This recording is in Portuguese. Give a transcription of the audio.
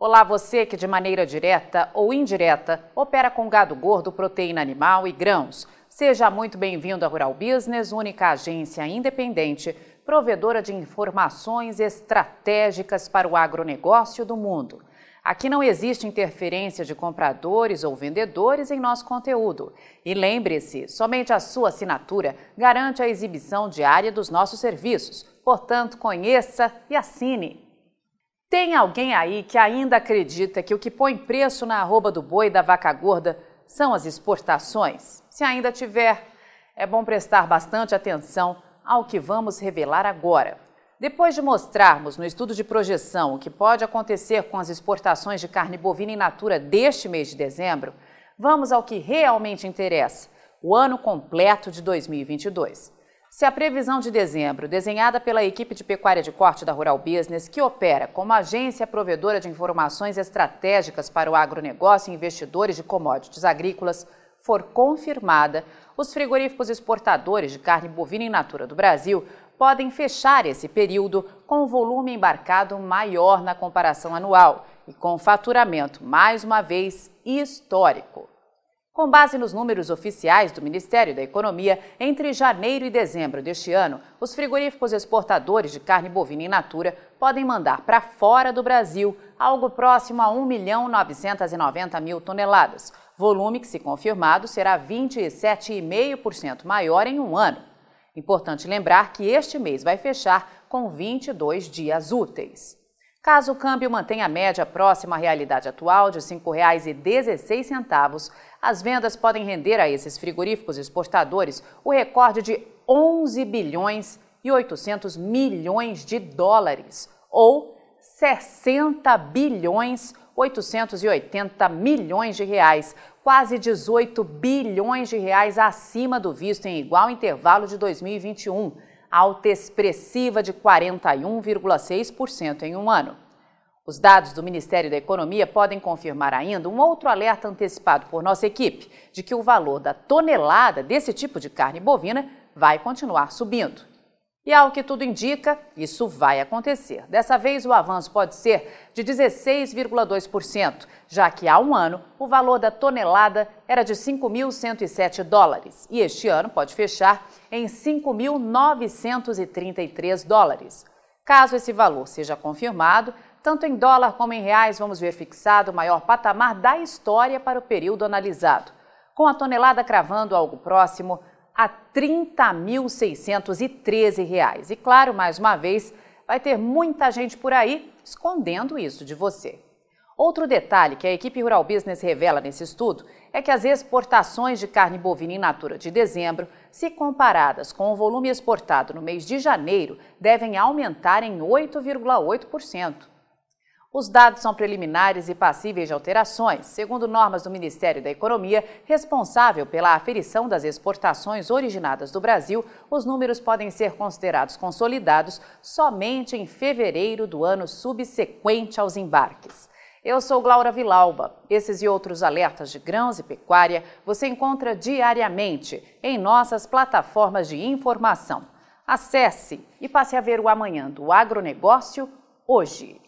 Olá, você que de maneira direta ou indireta opera com gado gordo, proteína animal e grãos. Seja muito bem-vindo à Rural Business, única agência independente, provedora de informações estratégicas para o agronegócio do mundo. Aqui não existe interferência de compradores ou vendedores em nosso conteúdo. E lembre-se, somente a sua assinatura garante a exibição diária dos nossos serviços. Portanto, conheça e assine. Tem alguém aí que ainda acredita que o que põe preço na arroba do boi e da vaca gorda são as exportações? Se ainda tiver, é bom prestar bastante atenção ao que vamos revelar agora. Depois de mostrarmos no estudo de projeção o que pode acontecer com as exportações de carne bovina in natura deste mês de dezembro, vamos ao que realmente interessa: o ano completo de 2022. Se a previsão de dezembro, desenhada pela equipe de pecuária de corte da Rural Business, que opera como agência provedora de informações estratégicas para o agronegócio e investidores de commodities agrícolas, for confirmada, os frigoríficos exportadores de carne bovina in natura do Brasil podem fechar esse período com um volume embarcado maior na comparação anual e com faturamento, mais uma vez, histórico. Com base nos números oficiais do Ministério da Economia, entre janeiro e dezembro deste ano, os frigoríficos exportadores de carne bovina in natura podem mandar para fora do Brasil algo próximo a 1 milhão 990 mil toneladas, volume que, se confirmado, será 27,5% maior em um ano. Importante lembrar que este mês vai fechar com 22 dias úteis. Caso o câmbio mantenha a média próxima à realidade atual de R$ 5,16, as vendas podem render a esses frigoríficos exportadores o recorde de 11 bilhões e 800 milhões de dólares, ou 60 bilhões 880 milhões de reais, quase 18 bilhões de reais acima do visto em igual intervalo de 2021 alta expressiva de 41,6% em um ano. Os dados do Ministério da Economia podem confirmar ainda um outro alerta antecipado por nossa equipe de que o valor da tonelada desse tipo de carne bovina vai continuar subindo. E ao que tudo indica, isso vai acontecer. Dessa vez, o avanço pode ser de 16,2%, já que há um ano o valor da tonelada era de 5.107 dólares e este ano pode fechar em 5.933 dólares. Caso esse valor seja confirmado, tanto em dólar como em reais, vamos ver fixado o maior patamar da história para o período analisado, com a tonelada cravando algo próximo a R$ 30.613. E claro, mais uma vez, vai ter muita gente por aí escondendo isso de você. Outro detalhe que a equipe Rural Business revela nesse estudo é que as exportações de carne bovina in natura de dezembro, se comparadas com o volume exportado no mês de janeiro, devem aumentar em 8,8%. Os dados são preliminares e passíveis de alterações, segundo normas do Ministério da Economia, responsável pela aferição das exportações originadas do Brasil. Os números podem ser considerados consolidados somente em fevereiro do ano subsequente aos embarques. Eu sou Glaura Vilauba. Esses e outros alertas de grãos e pecuária você encontra diariamente em nossas plataformas de informação. Acesse e passe a ver o amanhã do agronegócio hoje.